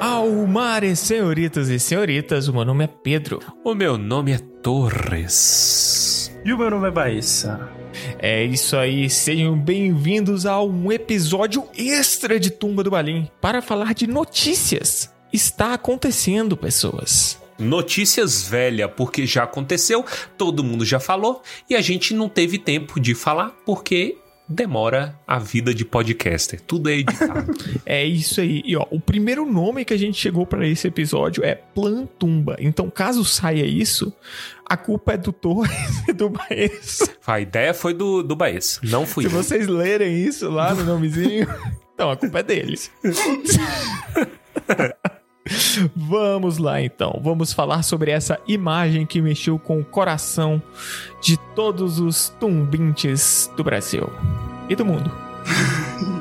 Almares, senhoritas e senhoritas, o meu nome é Pedro. O meu nome é Torres. E o meu nome é Baissa. É isso aí, sejam bem-vindos a um episódio extra de Tumba do Balim para falar de notícias. Está acontecendo, pessoas. Notícias velha, porque já aconteceu, todo mundo já falou e a gente não teve tempo de falar porque demora a vida de podcaster. Tudo é editado. É isso aí. E ó, o primeiro nome que a gente chegou para esse episódio é Plantumba. Então, caso saia isso, a culpa é do Torres e do Baez. a ideia foi do, do Baez, não fui Se eu. vocês lerem isso lá no nomezinho, então a culpa é deles. Vamos lá então, vamos falar sobre essa imagem que mexeu com o coração de todos os tumbintes do Brasil e do mundo.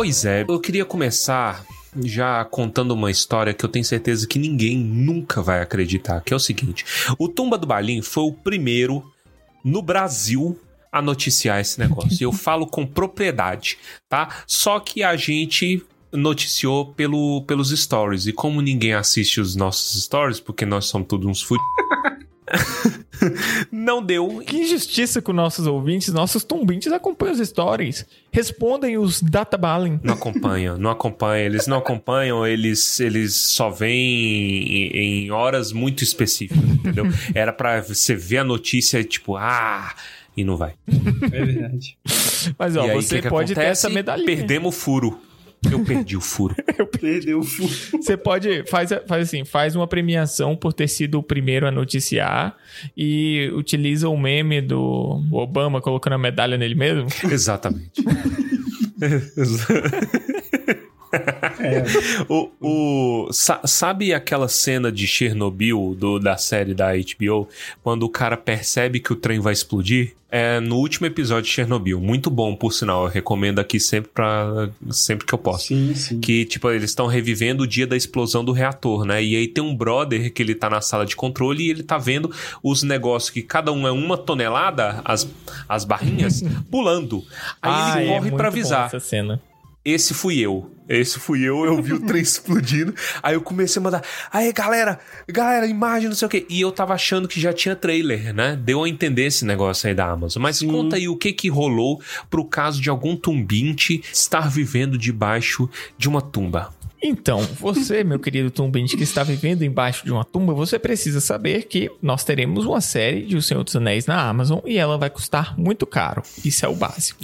Pois é, eu queria começar já contando uma história que eu tenho certeza que ninguém nunca vai acreditar, que é o seguinte: o Tumba do Balim foi o primeiro no Brasil a noticiar esse negócio. E eu falo com propriedade, tá? Só que a gente noticiou pelo, pelos stories. E como ninguém assiste os nossos stories, porque nós somos todos uns fud... não deu. Que injustiça com nossos ouvintes, nossos tumbintes acompanham os stories, respondem os databalling. Não acompanham, não acompanham. Eles não acompanham, eles, eles só vêm em, em horas muito específicas, entendeu? Era pra você ver a notícia, tipo, ah, e não vai. É verdade. Mas ó, e aí, você que que pode ter acontece? essa medalhinha. Perdemos o furo. Eu perdi o furo. Perdeu o furo. Você pode, faz, faz assim, faz uma premiação por ter sido o primeiro a noticiar e utiliza o meme do Obama colocando a medalha nele mesmo. Exatamente. o, o, sa- sabe aquela cena de Chernobyl do, da série da HBO, quando o cara percebe que o trem vai explodir? É no último episódio de Chernobyl. Muito bom, por sinal. Eu recomendo aqui sempre, pra, sempre que eu posso. Sim, sim. Que, tipo, eles estão revivendo o dia da explosão do reator, né? E aí tem um brother que ele tá na sala de controle e ele tá vendo os negócios que cada um é uma tonelada, as, as barrinhas, pulando. Aí Ah, ele é corre pra bom avisar. Essa cena. Esse fui eu. Esse fui eu, eu vi o trem explodindo. Aí eu comecei a mandar, aí galera, galera, imagem, não sei o quê. E eu tava achando que já tinha trailer, né? Deu a entender esse negócio aí da Amazon. Mas Sim. conta aí o que que rolou pro caso de algum tumbinte estar vivendo debaixo de uma tumba. Então, você, meu querido tumbinte que está vivendo embaixo de uma tumba, você precisa saber que nós teremos uma série de O Senhor dos Anéis na Amazon e ela vai custar muito caro. Isso é o básico.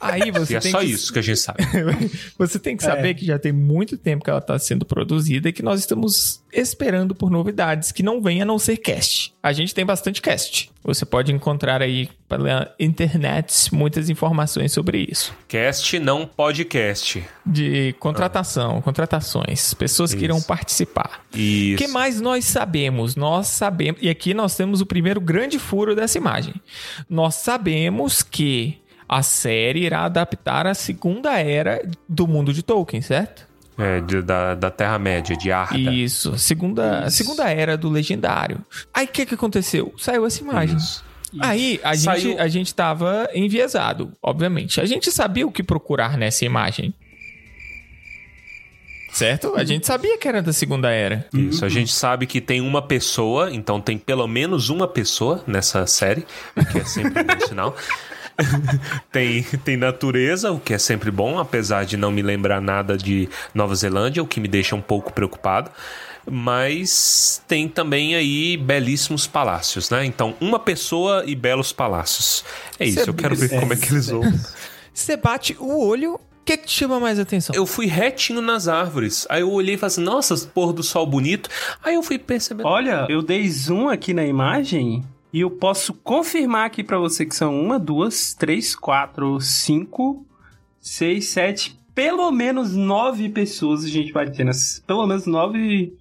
Aí você E é tem só que isso que a gente sabe. Você tem que saber É. que já tem muito tempo que ela está sendo produzida e que nós estamos esperando por novidades que não vêm a não ser cast. A gente tem bastante cast. Você pode encontrar aí pela internet muitas informações sobre isso. Cast não podcast. De contratação, contratações, pessoas que Isso. irão participar. O Isso. que mais nós sabemos? Nós sabemos, e aqui nós temos o primeiro grande furo dessa imagem. Nós sabemos que a série irá adaptar a segunda era do mundo de Tolkien, certo? É, de- da, da Terra-média, de Arda. Isso, segunda, Isso. segunda era do legendário. Aí o que, que aconteceu? Saiu essa imagem. Isso. Aí a Saiu- gente, a gente tava enviesado, obviamente. A gente sabia o que procurar nessa imagem. Certo? A gente sabia que era da segunda era. Isso, a gente sabe que tem uma pessoa, então tem pelo menos uma pessoa nessa série, que é sempre um sinal. tem, tem natureza, o que é sempre bom, apesar de não me lembrar nada de Nova Zelândia, o que me deixa um pouco preocupado. Mas tem também aí belíssimos palácios, né? Então, uma pessoa e belos palácios. É isso, Isso é eu quero ver é, como é que eles vão. Você bate o olho, o que, que te chama mais atenção? Eu fui retinho nas árvores. Aí eu olhei e falei assim, nossa, pôr do sol bonito. Aí eu fui percebendo. Olha, eu dei zoom aqui na imagem e eu posso confirmar aqui pra você que são uma, duas, três, quatro, cinco, seis, sete, pelo menos nove pessoas a gente vai ter nessas. Pelo menos nove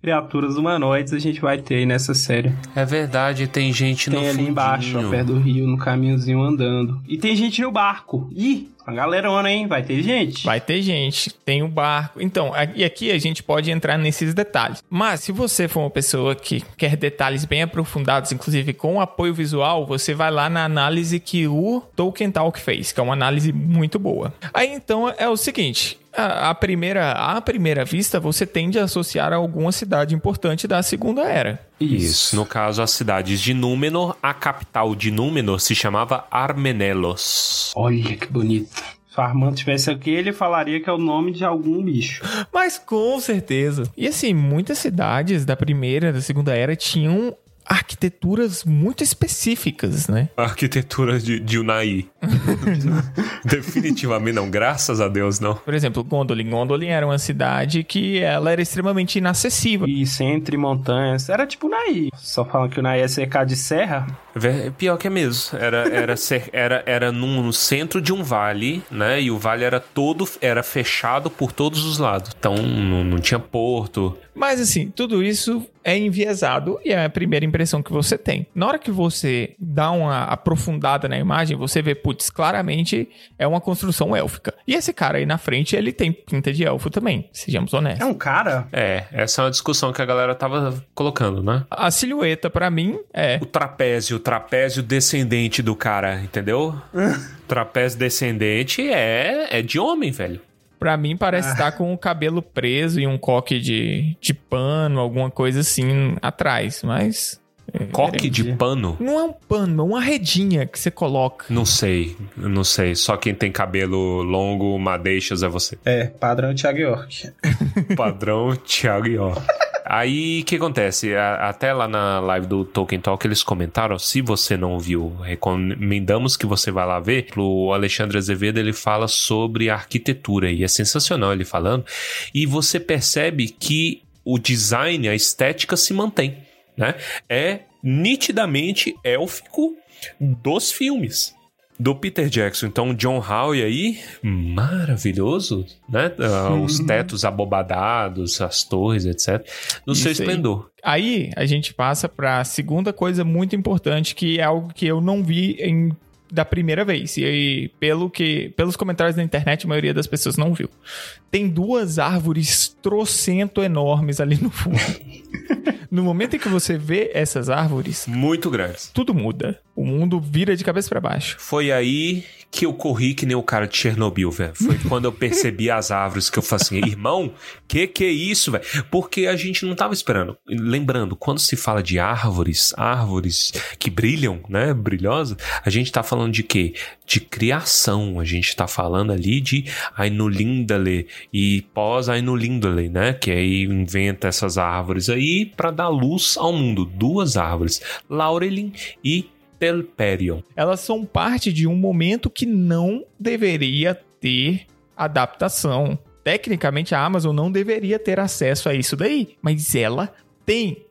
criaturas humanoides a gente vai ter aí nessa série. É verdade, tem gente Tem no ali fundinho. embaixo, ó, perto do rio, no caminhozinho andando. E tem gente no barco. Ih, uma galerona, hein? Vai ter gente. Vai ter gente, tem o barco. Então, e aqui a gente pode entrar nesses detalhes. Mas se você for uma pessoa que quer detalhes bem aprofundados, inclusive com apoio visual, você vai lá na análise que o Tolkien Talk fez, que é uma análise muito boa. Aí então é o seguinte. A primeira, à primeira vista, você tende a associar a alguma cidade importante da Segunda Era. Isso. No caso, as cidades de Númenor, a capital de Númenor se chamava Armenelos. Olha que bonito. Se o Armando tivesse aqui, ele falaria que é o nome de algum bicho. Mas com certeza. E assim, muitas cidades da primeira, da segunda era tinham arquiteturas muito específicas, né? Arquitetura de, de Unai. Definitivamente não, graças a Deus não. Por exemplo, Gondolin. Gondolin era uma cidade que ela era extremamente inacessível. Isso, entre montanhas. Era tipo o Naí. Só falam que o Naí é cercado de serra. Pior que é mesmo. Era, era, cer- era, era num- no centro de um vale, né? E o vale era todo era fechado por todos os lados. Então não, não tinha porto. Mas assim, tudo isso é enviesado e é a primeira impressão que você tem. Na hora que você dá uma aprofundada na imagem, você vê, putz, claramente é uma construção élfica. E esse cara aí na frente, ele tem pinta de elfo também, sejamos É honestos. um cara. É, essa é uma discussão que a galera tava colocando, né? A silhueta, pra mim, é O trapézio, o trapézio descendente do cara, entendeu? trapézio descendente é, é de homem, velho. Pra mim, parece estar com o cabelo preso e um coque de, de pano, alguma coisa assim atrás, mas. é, Coque de pano? Não é um pano, é uma redinha que você coloca. Não sei, não sei. Só quem tem cabelo longo, madeixas é você. É, padrão Thiago York. Padrão Thiago Ió. Aí, o que acontece? A- Até lá na live do Tolkien Talk eles comentaram, se você não viu, recomendamos que você vá lá ver. O Alexandre Azevedo, ele fala sobre arquitetura e é sensacional ele falando. E você percebe que o design, a estética se mantém, né? É nitidamente élfico dos filmes do Peter Jackson. Então, John Howe aí, maravilhoso, né? Ah, os tetos abobadados, as torres, etc. No seu Isso aí. esplendor. Aí a gente passa pra segunda coisa muito importante, que é algo que eu não vi em da primeira vez. E aí, pelo que, pelos comentários da internet, a maioria das pessoas não viu. Tem duas árvores trocento enormes ali no fundo. no momento em que você vê essas árvores, Muito grandes. tudo muda. O mundo vira de cabeça pra baixo. Foi aí que eu corri que nem o cara de Chernobyl, velho. Foi quando eu percebi as árvores que eu falei assim, irmão, que que é isso, velho? Porque a gente não tava esperando. Lembrando, quando se fala de árvores, árvores que brilham, né, brilhosas, a gente tá falando de quê? De criação. A gente tá falando ali de Ainulindale e pós-Ainulindale, né? Que aí inventa essas árvores aí para dar luz ao mundo. Duas árvores, Laurelin e Telperion. Elas são parte de um momento que não deveria ter adaptação. Tecnicamente, a Amazon não deveria ter acesso a isso daí, mas ela tem.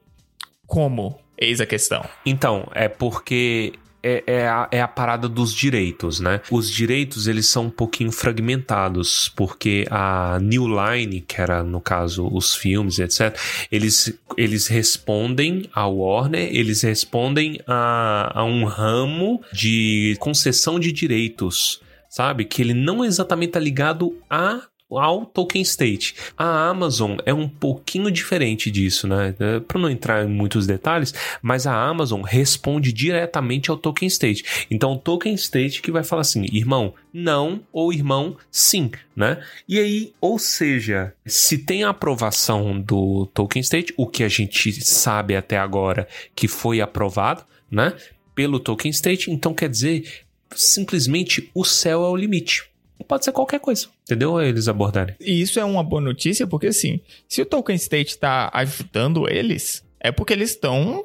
Como? Eis a questão. Então, é porque é, é, a, é a parada dos direitos, né? Os direitos, eles são um pouquinho fragmentados, porque a New Line, que era, no caso, os filmes, etc., eles, eles respondem à Warner, eles respondem a, a um ramo de concessão de direitos, sabe? Que ele não exatamente tá ligado a ao Tolkien State. A Amazon é um pouquinho diferente disso, né? Para não entrar em muitos detalhes, mas a Amazon responde diretamente ao Tolkien State. Então, o Tolkien State que vai falar assim, irmão, não, ou irmão, sim, né? E aí, ou seja, se tem a aprovação do Tolkien State, o que a gente sabe até agora que foi aprovado, né? Pelo Tolkien State, então quer dizer, simplesmente o céu é o limite pode ser qualquer coisa, entendeu? Eles abordarem. E isso é uma boa notícia, porque assim, se o Tolkien State está ajudando eles, é porque eles estão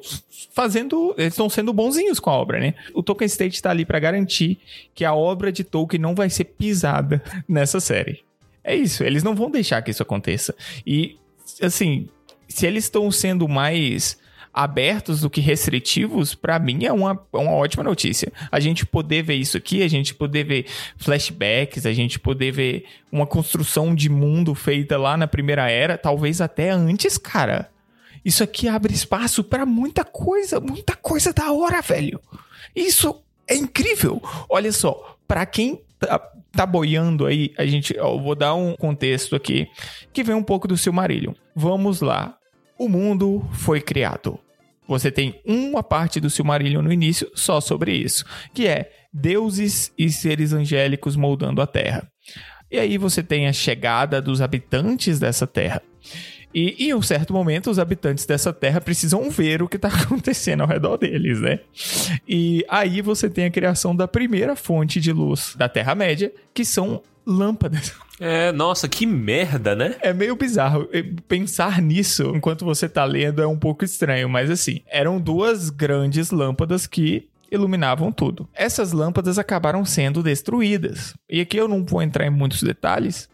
fazendo, eles estão sendo bonzinhos com a obra, né? O Tolkien State está ali para garantir que a obra de Tolkien não vai ser pisada nessa série. É isso, eles não vão deixar que isso aconteça. E assim, se eles estão sendo mais abertos do que restritivos, para mim é uma, é uma ótima notícia. A gente poder ver isso aqui, a gente poder ver flashbacks, a gente poder ver uma construção de mundo feita lá na primeira era, talvez até antes, cara. Isso aqui abre espaço para muita coisa, muita coisa da hora, velho. Isso é incrível. Olha só, para quem tá, tá boiando aí, a gente, eu vou dar um contexto aqui que vem um pouco do Silmarillion. Vamos lá. O mundo foi criado. Você tem uma parte do Silmarillion no início só sobre isso, que é deuses e seres angélicos moldando a Terra. E aí você tem a chegada dos habitantes dessa Terra. E em um certo momento, os habitantes dessa terra precisam ver o que está acontecendo ao redor deles, né? E aí você tem a criação da primeira fonte de luz da Terra-média, que são lâmpadas. É, nossa, que merda, né? É meio bizarro. Pensar nisso enquanto você tá lendo é um pouco estranho, mas assim, eram duas grandes lâmpadas que iluminavam tudo. Essas lâmpadas acabaram sendo destruídas. E aqui eu não vou entrar em muitos detalhes,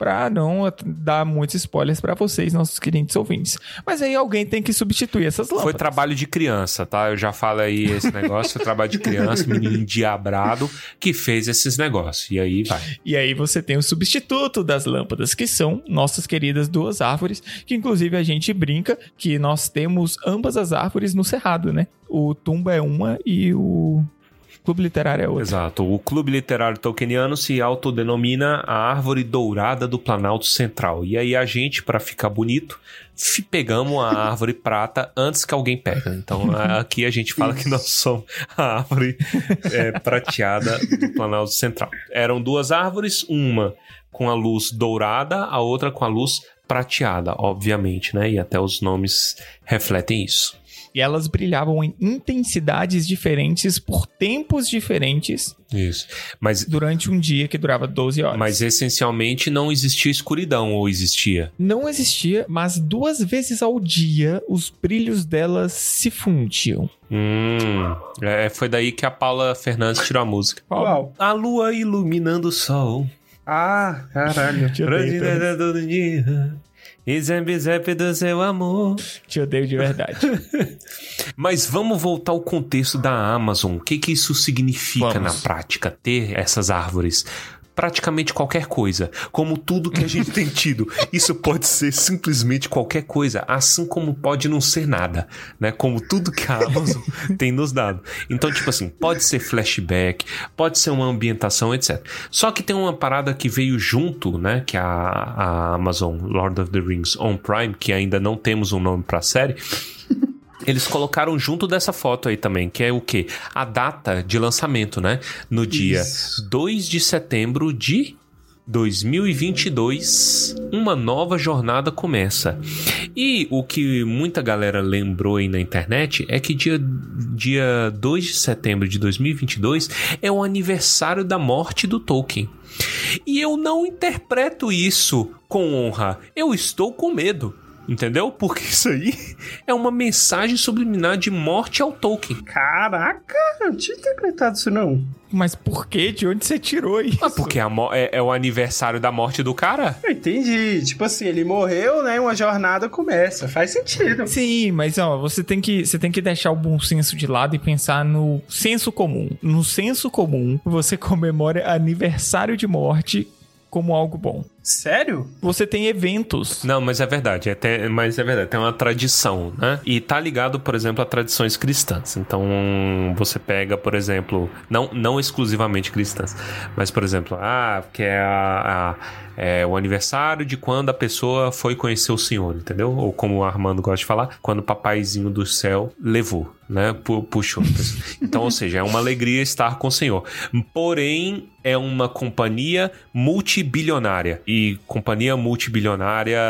para não dar muitos spoilers para vocês, nossos queridos ouvintes. Mas aí alguém tem que substituir essas lâmpadas. Foi trabalho de criança, tá? Eu já falo aí esse negócio, foi trabalho de criança, menino endiabrado que fez esses negócios. E aí vai. E aí você tem o substituto das lâmpadas, que são nossas queridas duas árvores, que inclusive a gente brinca que nós temos ambas as árvores no cerrado, né? O tumba é uma e o Clube Literário é outro. Exato. O Clube Literário Tolkieniano se autodenomina a Árvore Dourada do Planalto Central. E aí a gente, para ficar bonito, pegamos a árvore prata antes que alguém pegue. Então aqui a gente fala que nós somos a árvore é, prateada do Planalto Central. Eram duas árvores, uma com a luz dourada, a outra com a luz prateada, obviamente, né? E até os nomes refletem isso. E elas brilhavam em intensidades diferentes por tempos diferentes. Isso. Mas durante um dia que durava 12 horas. Mas essencialmente não existia escuridão ou existia? Não existia, mas duas vezes ao dia os brilhos delas se fundiam. Hum, é, foi daí que a Paula Fernandes tirou a música. Qual? A lua iluminando o sol. Ah, caralho. todo dia. E zambi zap do seu amor. Te odeio de verdade. Mas vamos voltar ao contexto da Amazon. O que, que isso significa Vamos. na prática, ter essas árvores? Praticamente qualquer coisa, como tudo que a gente tem tido. Isso pode ser simplesmente qualquer coisa, assim como pode não ser nada, né? Como tudo que a Amazon tem nos dado. Então, tipo assim, pode ser flashback, pode ser uma ambientação, etc. Só que tem uma parada que veio junto, né? Que a, a Amazon Lord of the Rings on Prime, que ainda não temos um nome pra série. Eles colocaram junto dessa foto aí também, que é o quê? A data de lançamento, né? No dia Isso. 2 de setembro de 2022, uma nova jornada começa. E o que muita galera lembrou aí na internet é que dia, dia 2 de setembro de 2022 é o aniversário da morte do Tolkien. E eu não interpreto isso com honra, eu estou com medo. Entendeu? Porque isso aí é uma mensagem subliminar de morte ao Tolkien. Caraca, eu não tinha interpretado isso não. Mas por que? De onde você tirou isso? Ah, porque é, é o aniversário da morte do cara? Eu entendi. Tipo assim, ele morreu, né? Uma jornada começa. Faz sentido. Sim, mas ó, você tem que você tem que deixar o bom senso de lado e pensar no senso comum. No senso comum, você comemora aniversário de morte como algo bom. Sério? Você tem eventos. Não, mas é verdade. É até- mas é verdade, tem uma tradição, né? E tá ligado, por exemplo, a tradições cristãs. Então, você pega, por exemplo, não, não exclusivamente cristãs, mas, por exemplo, ah, que é, a, a- é o aniversário de quando a pessoa foi conhecer o Senhor, entendeu? Ou como o Armando gosta de falar, quando o papaizinho do céu levou, né? Pu- Puxou. Então, ou seja, é uma alegria estar com o Senhor. Porém, é uma companhia multibilionária. E companhia multibilionária,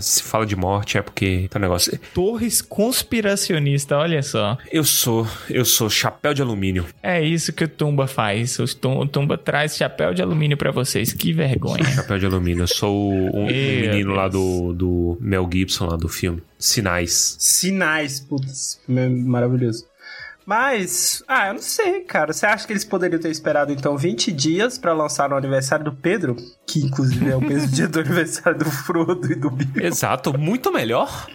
se fala de morte, é porque tem um negócio. Torres conspiracionista, olha só. Eu sou, eu sou chapéu de alumínio. É isso que o Tumba faz. O Tum- o Tumba traz chapéu de alumínio pra vocês. Que vergonha. Chapéu de alumínio. Eu sou um, um menino lá Deus. do, do Mel Gibson, lá do filme. Sinais. Sinais, putz, maravilhoso. Mas, ah, eu não sei, cara. Você acha que eles poderiam ter esperado então 20 dias pra lançar no aniversário do Pedro? Que inclusive é o mesmo dia do aniversário do Frodo e do Bilbo. Exato, muito melhor.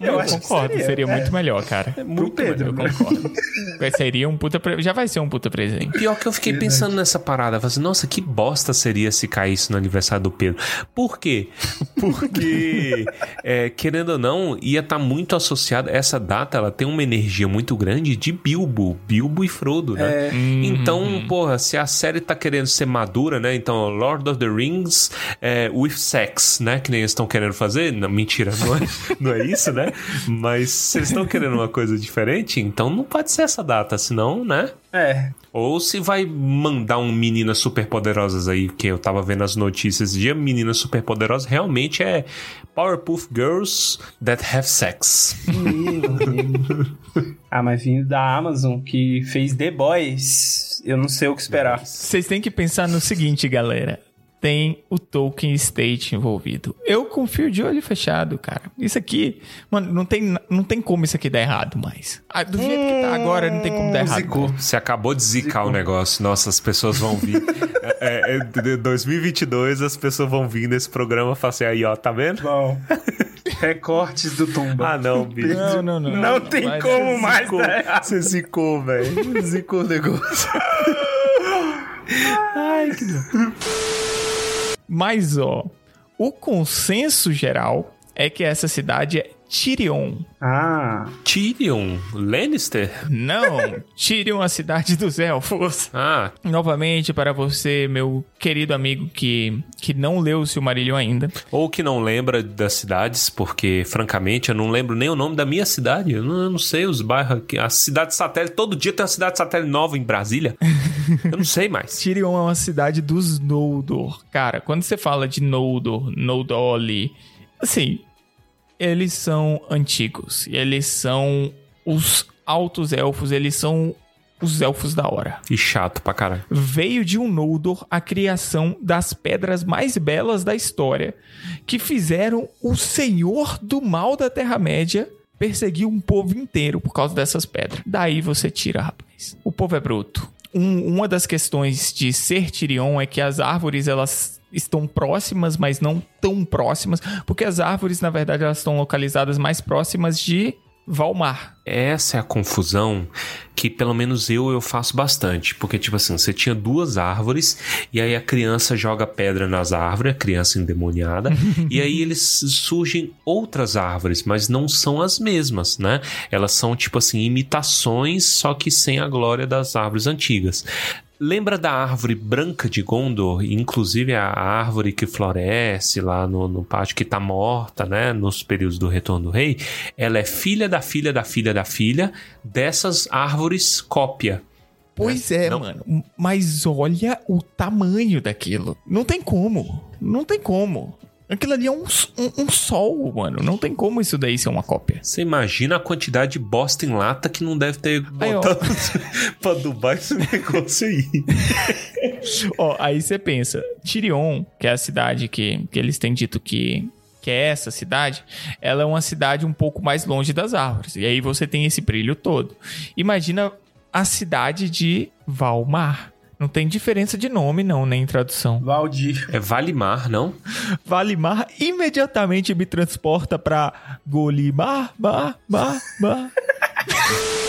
Eu Eu acho que concordo, seria, seria, é. muito melhor, cara. Pro Pedro, Eu né? concordo. Vai- seria um puta. pre- Já vai ser um puta presente. Pior que eu fiquei pensando nessa parada. Falei assim, nossa, que bosta seria se caísse no aniversário do Pedro. Por quê? Porque, é, querendo ou não, ia estar tá muito associado. Essa data ela tem uma energia muito grande de Bilbo, Bilbo e Frodo, né? É. Então, uhum. porra, se a série tá querendo ser madura, né? Então, Lord of the Rings é, with sex, né? Que nem eles estão querendo fazer. Não, mentira, não é, não é isso, né? Mas se eles estão querendo uma coisa diferente, então não pode ser essa data, senão, né? É. Ou se vai mandar um meninas superpoderosas aí, que eu tava vendo as notícias de meninas superpoderosas, realmente é Powerpuff Girls that have sex. ah, mas vindo da Amazon, que fez The Boys, eu não sei o que esperar. Vocês têm que pensar no seguinte, galera tem o Tolkien State envolvido. Eu confio de olho fechado, cara. Isso aqui, mano, não tem, não tem como isso aqui dar errado mais. Ah, do jeito que tá agora, não tem como dar errado. Zicou. Você acabou de zicar Zicou. o negócio. Nossa, as pessoas vão vir. é, é, 2022, as pessoas vão vir nesse programa e falar assim, aí, ó, tá vendo? Bom. Recortes do Tumba. Ah, não, bicho. Não, não, não. Não, não tem como mais zicou, Você zicou, velho. Zicou o negócio. Ai, que... Mas, ó, o consenso geral é que essa cidade é Tyrion. Ah. Tyrion? Lannister? Não, Tyrion, a cidade dos elfos. Ah. Novamente, para você, meu querido amigo que, que não leu o Silmarillion ainda. Ou que não lembra das cidades, porque, francamente, eu não lembro nem o nome da minha cidade. Eu não, eu não sei os bairros aqui. A cidade satélite, todo dia tem uma cidade satélite nova em Brasília. eu não sei mais. Tyrion é uma cidade dos Noldor. Cara, quando você fala de Noldor, Noldoli, assim, eles são antigos. Eles são os altos elfos, eles são os elfos da hora. E chato pra caralho. Veio de um Noldor a criação das pedras mais belas da história, que fizeram o senhor do mal da Terra-média perseguir um povo inteiro por causa dessas pedras. Daí você tira, rapaz. O povo é bruto. Um, uma das questões de ser Tirion é que as árvores, elas estão próximas, mas não tão próximas, porque as árvores, na verdade, elas estão localizadas mais próximas de Valmar. Essa é a confusão que pelo menos eu eu faço bastante, porque tipo assim, você tinha duas árvores e aí a criança joga pedra nas árvores, a criança endemoniada, e aí eles surgem outras árvores, mas não são as mesmas, né? Elas são tipo assim imitações, só que sem a glória das árvores antigas. Lembra da árvore branca de Gondor? Inclusive a árvore que floresce lá no, no pátio, que está morta, né? Nos períodos do retorno do rei. Ela é filha da filha da filha da filha dessas árvores cópia. Pois é, Não. mano. Mas olha o tamanho daquilo. Não tem como. Não tem como. Aquilo ali é um, um, um, sol, mano. Não tem como isso daí ser uma cópia. Você imagina a quantidade de bosta em lata que não deve ter botado pra Dubai esse negócio aí. ó, aí você pensa, Tirion, que é a cidade que, que eles têm dito que, que é essa cidade, ela é uma cidade um pouco mais longe das árvores. E aí você tem esse brilho todo. Imagina a cidade de Valmar. Não tem diferença de nome, não, nem tradução. Valdir. É Valimar, não? Valimar imediatamente me transporta pra Golimar, mar, mar, mar.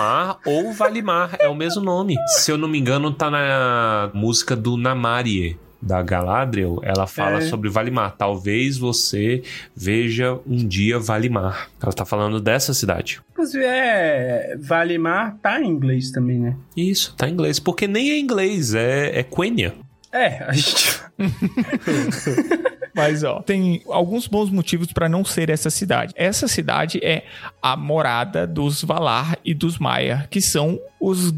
Valmar ou Valimar, é o mesmo nome. Se eu não me engano, tá na música do Namarie da Galadriel, ela fala é. sobre Valimar. Talvez você veja um dia Valimar. Ela tá falando dessa cidade. Inclusive, é. Valimar tá em inglês também, né? Isso, tá em inglês. Porque nem é inglês, é, é Quenya. É, a gente. Mas, ó, tem alguns bons motivos para não ser essa cidade. Essa cidade é a morada dos Valar e dos Maia, que são os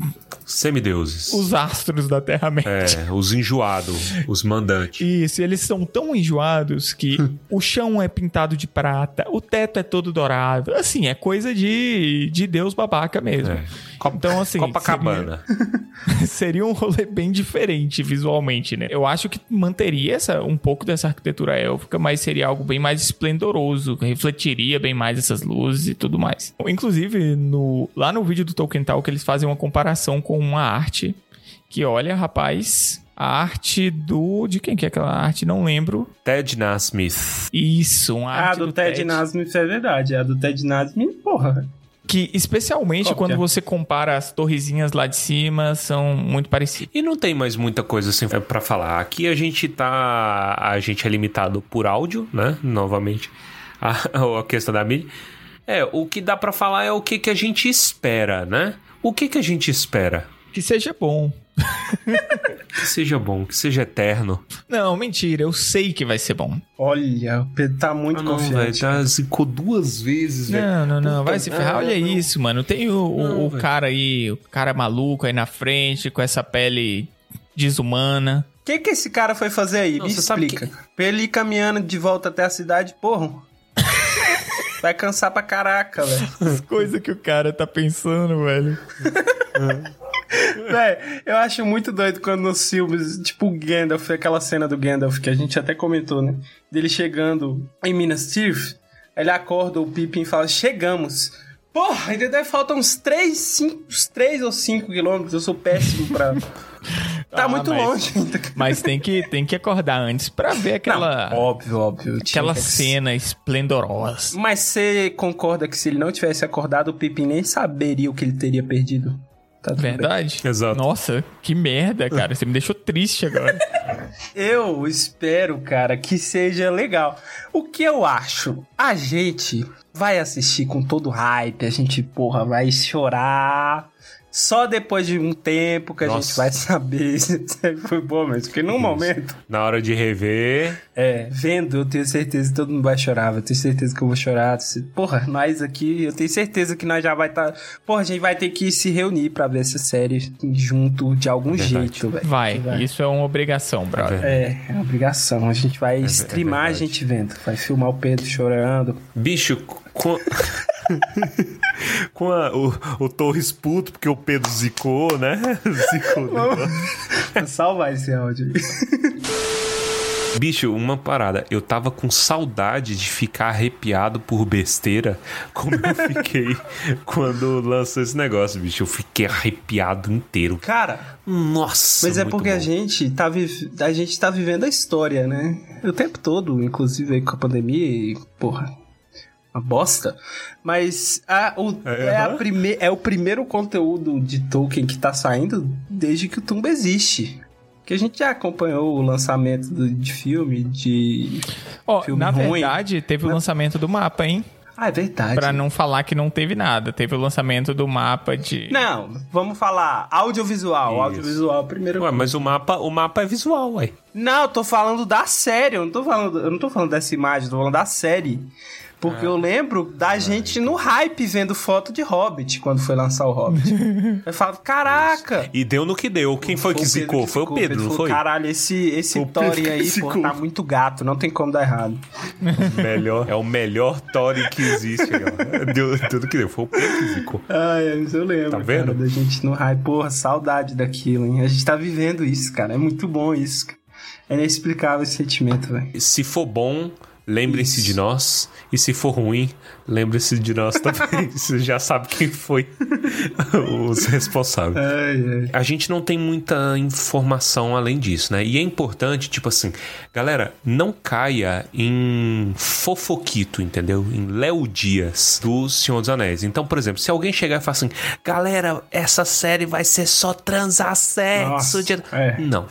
semideuses. Os astros da Terra-média. É, os enjoados, os mandantes. Isso, eles são tão enjoados que o chão é pintado de prata, o teto é todo dourado. Assim, é coisa de, de Deus babaca mesmo. É. Copa, então, assim. Copacabana. Seria, seria um rolê bem diferente visualmente, né? Eu acho que manteria essa, um pouco dessa arquitetura élfica, mas seria algo bem mais esplendoroso, refletiria bem mais essas luzes e tudo mais. Inclusive, no, lá no vídeo do Tolkien Talk, eles fazem uma comparação com uma arte que, olha, rapaz, A arte do. De quem que é aquela arte? Não lembro. Ted Nasmith. Isso, uma Ah, arte do, Ted, Nasmith é verdade. A do Ted Nasmith, porra. Que, especialmente Qual quando é? você compara as torrezinhas lá de cima, são muito parecidas. E não tem mais muita coisa assim pra falar. Aqui a gente tá. A gente é limitado por áudio, né? Novamente. A, a questão da mídia. É, o que dá pra falar é o que, que a gente espera, né? O que, que a gente espera? Que seja bom. Que seja bom, que seja eterno. Não, mentira, eu sei que vai ser bom. Olha, o Pedro tá muito Ah, não, confiante. Tá, zicou duas vezes, velho. Não, não, não, Puta, vai se ferrar. não, Olha não. isso, mano. Tem o, o- Não, o velho. cara aí, o cara maluco aí na frente, com essa pele desumana. O que que esse cara foi fazer aí? Não, Me explica. Pra ele ir caminhando de volta até a cidade, porra. Vai cansar pra caraca, velho. As coisas que o cara tá pensando, velho. Véi, eu acho muito doido quando nos filmes, tipo o Gandalf, aquela cena do Gandalf que a gente até comentou, né? Dele chegando em Minas Tirith, ele acorda o Pippin e fala: Chegamos. Porra, ainda deve faltar uns 3, 5, uns 3 ou 5 quilômetros. Eu sou péssimo pra. Tá Ah, muito mas- longe ainda. Mas tem que, tem que acordar antes pra ver aquela, Não, óbvio, óbvio. aquela que- cena esplendorosa. Mas você concorda que se ele não tivesse acordado, o Pippin nem saberia o que ele teria perdido? Tá tudo bem. Verdade? Exato. Nossa, que merda, cara. Você me deixou triste agora. Eu espero, cara, que seja legal. O que eu acho? A gente vai assistir com todo hype, a gente, porra, vai chorar. Só depois de um tempo que a Nossa. gente vai saber se foi bom mesmo. Porque num momento, Na hora de rever. é, vendo, eu tenho certeza que todo mundo vai chorar. Eu tenho certeza que eu vou chorar. Porra, nós aqui, eu tenho certeza que nós já vai estar. Porra, a gente vai ter que se reunir pra ver essa série junto de algum Verdade. jeito, velho. Vai, isso é uma obrigação, brother. É, é obrigação. A gente vai é streamar a verdade. gente vendo. Vai filmar o Pedro chorando. Bicho, com. com a- o, o Torres puto, porque o Pedro zicou, né? Zicou. Salvar esse áudio. Bicho, uma parada. Eu tava com saudade de ficar arrepiado por besteira, como eu fiquei quando lançou esse negócio, bicho. Eu fiquei arrepiado inteiro. Cara, Nossa! mas é porque a bom. gente, tá vi... a gente tá vivendo a história, né? O tempo todo, inclusive aí com a pandemia e, porra, uma bosta. Mas a, o, É, é, a prime... é o primeiro conteúdo de Tolkien que tá saindo desde que o Tumba existe. Que a gente já acompanhou o lançamento do- de filme, de. Ó, Filme na ruim. verdade, teve o lançamento do mapa, hein? Ah, é verdade. Pra não falar que não teve nada. Teve o lançamento do mapa de. Não, vamos falar audiovisual. Isso. Audiovisual primeiro. Ué, mas o mapa, o mapa é visual, ué. Não, eu tô falando da série, eu não tô falando, eu não tô falando dessa imagem, eu tô falando da série. Porque eu lembro da gente no hype vendo foto de Hobbit quando foi lançar o Hobbit. eu falo, caraca! E deu no que deu. Quem foi que o Pedro zicou? Foi o Pedro, não foi? Caralho, esse, esse Foi o Thorin que aí, pô, tá muito gato, não tem como dar errado. Melhor, é o melhor Thorin que existe. Deu, no que deu. Foi o Pedro que zicou. Ai, eu lembro, Tá vendo? cara, da gente no hype. Porra, saudade daquilo, hein? A gente tá vivendo isso, cara. É muito bom isso. É inexplicável esse sentimento, velho. Se for bom, lembre-se Isso. de nós. E se for ruim, lembre-se de nós também. Você já sabe quem foi os responsáveis. Ai, ai. A gente não tem muita informação além disso, né? E é importante, tipo assim, galera, não caia em fofoquito, entendeu? Em Léo Dias do Senhor dos Anéis. Então, por exemplo, se alguém chegar e falar assim, galera, essa série vai ser só transar sexo. Nossa, de-" é. Não.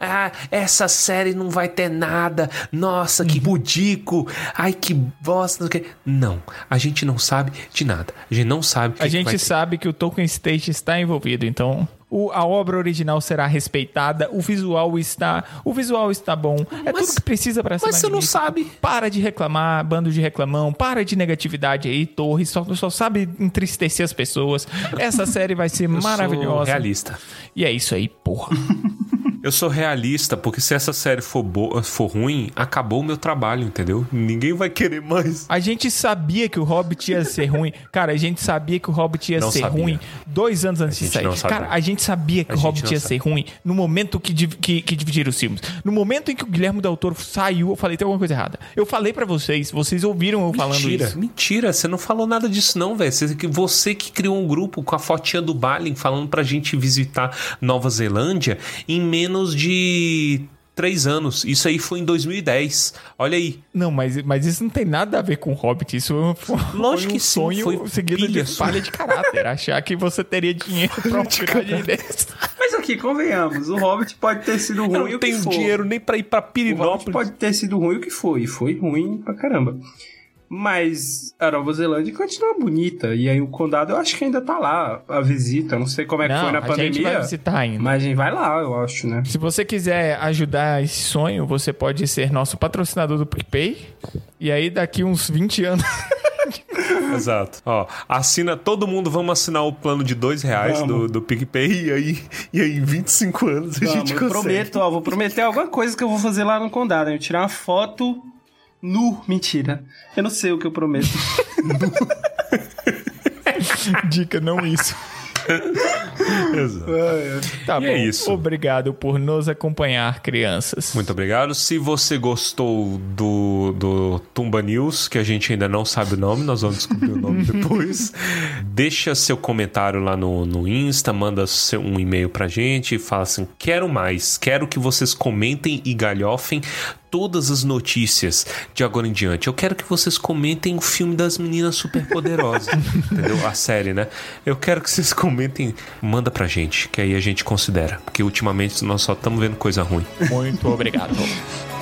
Ah, essa série não vai ter nada. Nossa, que budico. Ai, que bosta. não a gente não sabe de nada. A gente não sabe o que A gente vai ter. sabe que o Tolkien State está envolvido, então o- a obra original será respeitada, o visual está, o visual está bom, é Mas- tudo que precisa para ser mas você não sabe. Para de reclamar, bando de reclamão, para de negatividade aí, Torres, só, só sabe entristecer as pessoas. Essa série vai ser Eu maravilhosa. realista. E é isso aí, porra. Eu sou realista, porque se essa série for, boa, for ruim, acabou o meu trabalho, entendeu? Ninguém vai querer mais. A gente sabia que o Hobbit ia ser ruim. Cara, a gente sabia que o Hobbit ia Não ser sabia. ruim dois anos antes de sair. Cara, a gente sabia que A o Hobbit ia sabia. ser ruim no momento que, que, que dividiram os filmes. No momento em que o Guilherme Del Toro saiu, eu falei, tem alguma coisa errada. Eu falei pra vocês, vocês ouviram eu falando Mentira, isso. mentira, você não falou nada disso não, velho. Você, que- você que criou um grupo com a fotinha do Balin falando pra gente visitar Nova Zelândia em menos menos de três anos. Isso aí foi em 2010. Olha aí. Não, mas, mas isso não tem nada a ver com Hobbit. Isso foi, Lógico foi um que sim, sonho foi seguido pilha de falha de caráter. Achar que você teria dinheiro pra uma piragem dessa. Mas aqui, convenhamos, o Hobbit pode ter sido ruim Eu o não tenho dinheiro nem pra ir pra O Hobbit Pirinópolis. pode ter sido ruim o que foi, e foi ruim pra caramba. Mas a Nova Zelândia continua bonita. E aí o condado eu acho que ainda tá lá, a visita. Não sei como é que Não, foi na a gente vai pandemia. visitar ainda. Mas a gente vai lá, eu acho, né? Se você quiser ajudar esse sonho, você pode ser nosso patrocinador do PicPay. E aí, daqui uns 20 anos. Exato. Ó, assina, todo mundo vamos assinar o plano de dois reais do, Vamos. do PicPay e aí, e aí em 25 anos a Vamos, gente eu consegue. prometo, ó, vou prometer alguma coisa que eu vou fazer lá no condado. Eu tirar uma foto nu. Mentira. Eu não sei o que eu prometo. Dica, não isso. Exato. Tá E bom. é isso. Obrigado por nos acompanhar, crianças. Muito obrigado. Se você gostou do, do Tumba News, que a gente ainda não sabe o nome, nós vamos descobrir o nome depois. Deixa seu comentário lá no, no Insta, manda seu, um e-mail pra gente e fala assim: quero mais, quero que vocês comentem e galhofem todas as notícias de agora em diante. Eu quero que vocês comentem o filme das meninas superpoderosas, entendeu? A série, né? Eu quero que vocês comentem, manda pra gente, que aí a gente considera, porque ultimamente nós só estamos vendo coisa ruim. Muito obrigado.